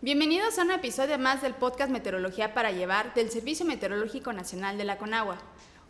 Bienvenidos a un episodio más del podcast Meteorología para Llevar del Servicio Meteorológico Nacional de la Conagua.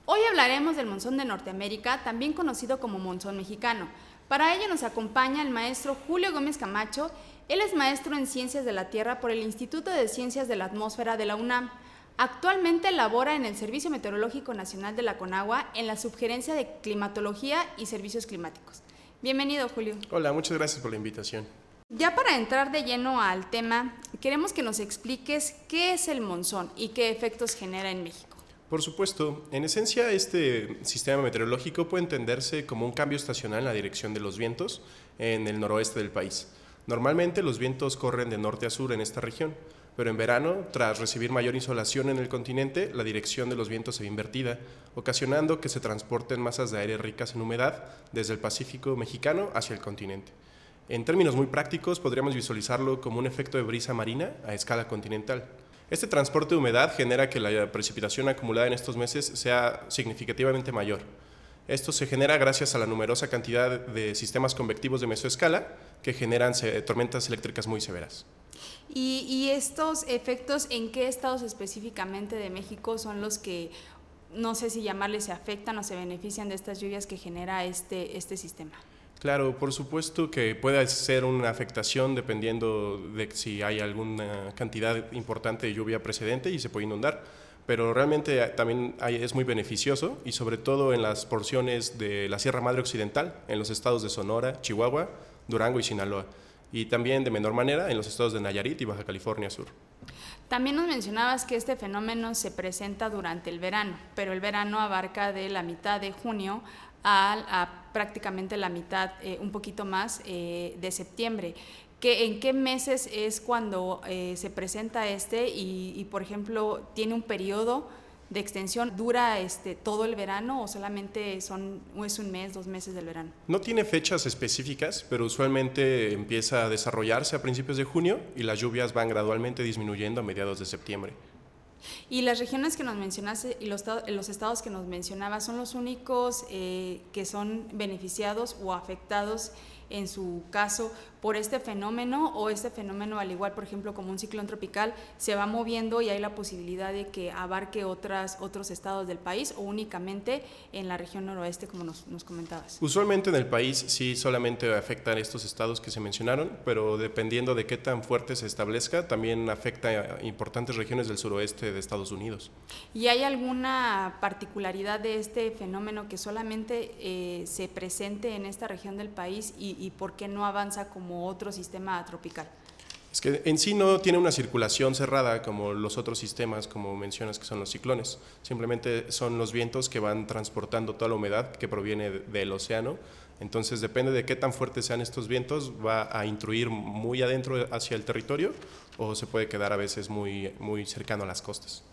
Hoy hablaremos del monzón de Norteamérica, también conocido como monzón mexicano. Para ello nos acompaña el maestro Julio Gómez Camacho. Él es maestro en Ciencias de la Tierra por el Instituto de Ciencias de la Atmósfera de la UNAM. Actualmente labora en el Servicio Meteorológico Nacional de la Conagua en la Subgerencia de Climatología y Servicios Climáticos. Bienvenido, Julio. Hola, muchas gracias por la invitación. Ya para entrar de lleno al tema, queremos que nos expliques qué es el monzón y qué efectos genera en México. Por supuesto, en esencia este sistema meteorológico puede entenderse como un cambio estacional en la dirección de los vientos en el noroeste del país. Normalmente los vientos corren de norte a sur en esta región, pero en verano, tras recibir mayor insolación en el continente, la dirección de los vientos se ve invertida, ocasionando que se transporten masas de aire ricas en humedad desde el Pacífico mexicano hacia el continente. En términos muy prácticos, podríamos visualizarlo como un efecto de brisa marina a escala continental. Este transporte de humedad genera que la precipitación acumulada en estos meses sea significativamente mayor. Esto se genera gracias a la numerosa cantidad de sistemas convectivos de mesoescala que generan tormentas eléctricas muy severas. ¿Y, ¿Y, estos efectos en qué estados específicamente de México son los que, no sé si llamarles, se afectan o se benefician de estas lluvias que genera este, este sistema? Claro, por supuesto que puede ser una afectación dependiendo de si hay alguna cantidad importante de lluvia precedente y se puede inundar, pero realmente también es muy beneficioso y sobre todo en las porciones de la Sierra Madre Occidental, en los estados de Sonora, Chihuahua, Durango y Sinaloa, y también de menor manera en los estados de Nayarit y Baja California Sur. También nos mencionabas que este fenómeno se presenta durante el verano, pero el verano abarca de la mitad de junio a, prácticamente la mitad, eh, un poquito más, eh, de septiembre. ¿Que, ¿En qué meses es cuando eh, se presenta este y, por ejemplo, tiene un periodo de extensión? ¿Dura este, todo el verano o solamente son, es un mes, dos meses del verano? No tiene fechas específicas, pero usualmente empieza a desarrollarse a principios de junio y las lluvias van gradualmente disminuyendo a mediados de septiembre. Y las regiones que nos mencionaste y los, los estados que nos mencionabas son los únicos eh, que son beneficiados o afectados en su caso por este fenómeno o este fenómeno al igual por ejemplo como un ciclón tropical se va moviendo y hay la posibilidad de que abarque otras, otros estados del país o únicamente en la región noroeste como nos, nos comentabas. Usualmente en el país sí solamente afectan estos estados que se mencionaron, pero dependiendo de qué tan fuerte se establezca también afecta a importantes regiones del suroeste de Estados Unidos. ¿Y hay alguna particularidad de este fenómeno que solamente eh, se presente en esta región del país y, y por qué no avanza como otro sistema tropical? Es que en sí no tiene una circulación cerrada como los otros sistemas, como mencionas que son los ciclones. Simplemente son los vientos que van transportando toda la humedad que proviene del océano. Entonces depende de qué tan fuertes sean estos vientos, va a intruir muy adentro hacia el territorio o se puede quedar a veces muy, muy cercano a las costas.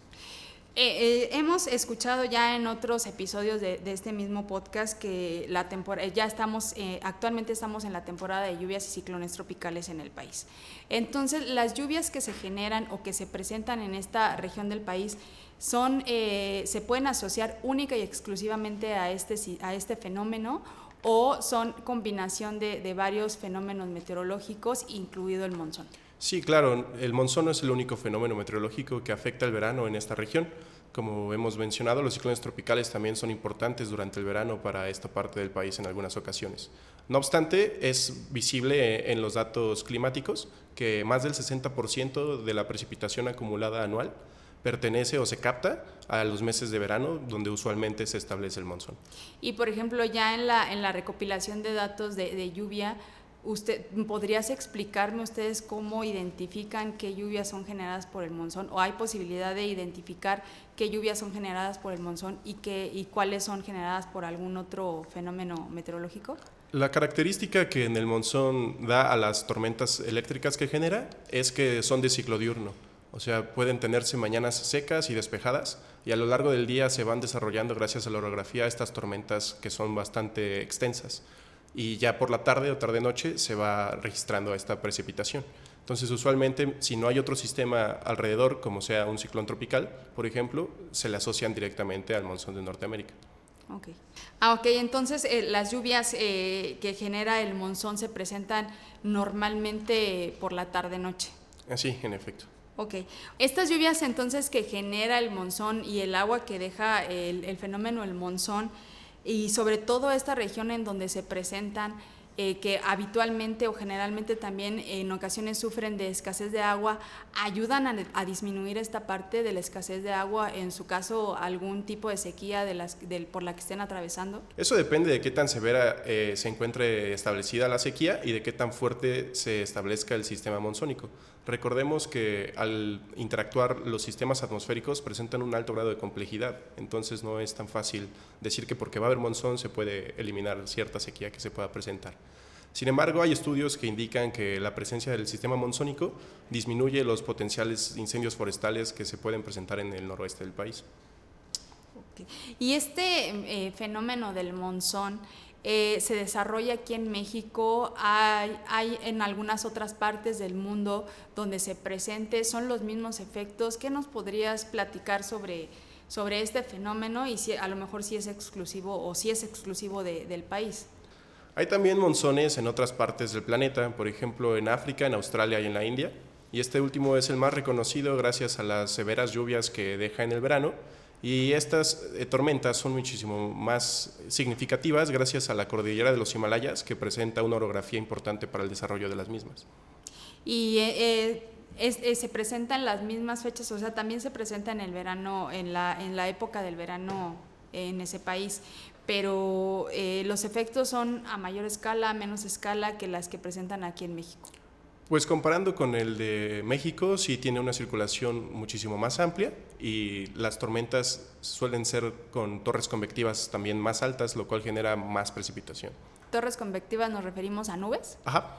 Eh, eh, hemos escuchado ya en otros episodios de, este mismo podcast que la temporada, ya estamos, eh, actualmente estamos en la temporada de lluvias y ciclones tropicales en el país. Entonces, las lluvias que se generan o que se presentan en esta región del país son, se pueden asociar única y exclusivamente a este, a este fenómeno o son combinación de varios fenómenos meteorológicos, incluido el monzón. Sí, claro, el monzón no es el único fenómeno meteorológico que afecta el verano en esta región. Como hemos mencionado, los ciclones tropicales también son importantes durante el verano para esta parte del país en algunas ocasiones. No obstante, es visible en los datos climáticos que más del 60% de la precipitación acumulada anual pertenece o se capta a los meses de verano, donde usualmente se establece el monzón. Y por ejemplo, ya en la, recopilación de datos de lluvia, Usted, ¿Podrías explicarme ustedes cómo identifican qué lluvias son generadas por el monzón? ¿O hay posibilidad de identificar qué lluvias son generadas por el monzón y, y cuáles son generadas por algún otro fenómeno meteorológico? La característica que en el monzón da a las tormentas eléctricas que genera es que son de ciclo diurno. O sea, pueden tenerse mañanas secas y despejadas y a lo largo del día se van desarrollando gracias a la orografía estas tormentas que son bastante extensas y ya por la tarde o tarde-noche se va registrando esta precipitación. Entonces, usualmente, si no hay otro sistema alrededor, como sea un ciclón tropical, por ejemplo, se le asocian directamente al monzón de Norteamérica. Ok. Ah, ok, entonces eh, las lluvias eh, que genera el monzón se presentan normalmente por la tarde-noche. Así, en efecto. Ok. Estas lluvias entonces que genera el monzón y el agua que deja el, el fenómeno el monzón, y sobre todo esta región en donde se presentan eh, que habitualmente o generalmente también en ocasiones sufren de escasez de agua, ayudan a, disminuir esta parte de la escasez de agua, en su caso algún tipo de sequía de las, por la que estén atravesando? Eso depende de qué tan severa eh, se encuentre establecida la sequía y de qué tan fuerte se establezca el sistema monzónico. Recordemos que al interactuar los sistemas atmosféricos presentan un alto grado de complejidad, entonces no es tan fácil decir que porque va a haber monzón se puede eliminar cierta sequía que se pueda presentar. Sin embargo, hay estudios que indican que la presencia del sistema monzónico disminuye los potenciales incendios forestales que se pueden presentar en el noroeste del país. Y este eh, fenómeno del monzón eh, se desarrolla aquí en México, hay, en algunas otras partes del mundo donde se presente, son los mismos efectos. ¿Qué nos podrías platicar sobre, sobre este fenómeno y si a lo mejor si es exclusivo o si es exclusivo del país? Hay también monzones en otras partes del planeta, por ejemplo en África, en Australia y en la India, y este último es el más reconocido gracias a las severas lluvias que deja en el verano, y estas eh, tormentas son muchísimo más significativas gracias a la cordillera de los Himalayas, que presenta una orografía importante para el desarrollo de las mismas. Y eh, eh, se presenta en las mismas fechas, o sea, también se presenta en el verano, en la, en la época del verano en ese país pero eh, los efectos son a mayor escala, a menos escala que las que presentan aquí en México. Pues comparando con el de México, sí tiene una circulación muchísimo más amplia y las tormentas suelen ser con torres convectivas también más altas, lo cual genera más precipitación. ¿Torres convectivas nos referimos a nubes? Ajá.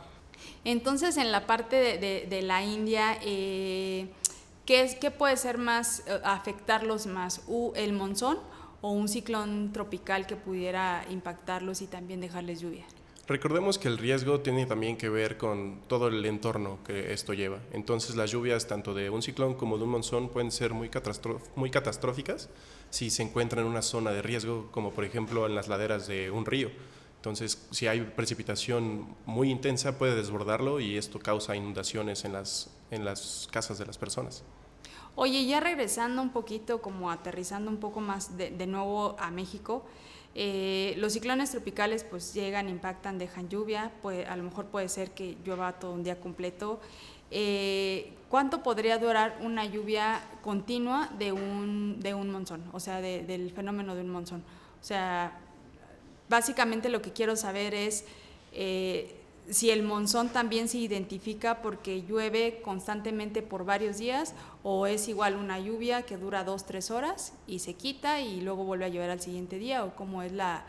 Entonces, en la parte de, la India, eh, ¿qué, ¿qué, puede ser más, eh, afectarlos más? ¿El monzón o un ciclón tropical que pudiera impactarlos y también dejarles lluvia. Recordemos que el riesgo tiene también que ver con todo el entorno que esto lleva. Entonces las lluvias tanto de un ciclón como de un monzón pueden ser muy, catastróficas si se encuentran en una zona de riesgo, como por ejemplo en las laderas de un río. Entonces, si hay precipitación muy intensa, puede desbordarlo y esto causa inundaciones en las casas de las personas. Oye, ya regresando un poquito, como aterrizando un poco más de, nuevo a México, eh, los ciclones tropicales pues llegan, impactan, dejan lluvia, pues, a lo mejor puede ser que llueva todo un día completo. Eh, ¿Cuánto podría durar una lluvia continua de un, de un monzón, o sea, del fenómeno de un monzón? O sea, básicamente lo que quiero saber es... Eh, si el monzón también se identifica porque llueve constantemente por varios días o es igual una lluvia que dura dos, tres horas y se quita y luego vuelve a llover al siguiente día o cómo es la,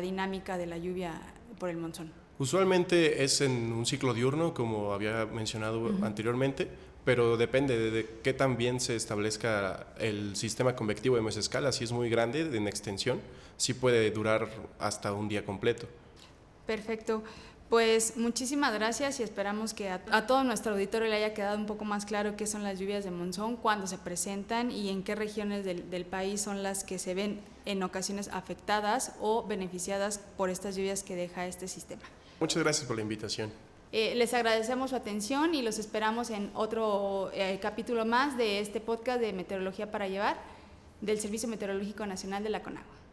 dinámica de la lluvia por el monzón. Usualmente es en un ciclo diurno, como había mencionado anteriormente, pero depende de qué tan bien se establezca el sistema convectivo de mesescala. Si es muy grande en extensión, sí puede durar hasta un día completo. Perfecto. Pues muchísimas gracias y esperamos que a, todo nuestro auditorio le haya quedado un poco más claro qué son las lluvias de monzón, cuándo se presentan y en qué regiones del, país son las que se ven en ocasiones afectadas o beneficiadas por estas lluvias que deja este sistema. Muchas gracias por la invitación. Eh, les agradecemos su atención y los esperamos en otro eh, capítulo más de este podcast de Meteorología para Llevar del Servicio Meteorológico Nacional de la CONAGUA.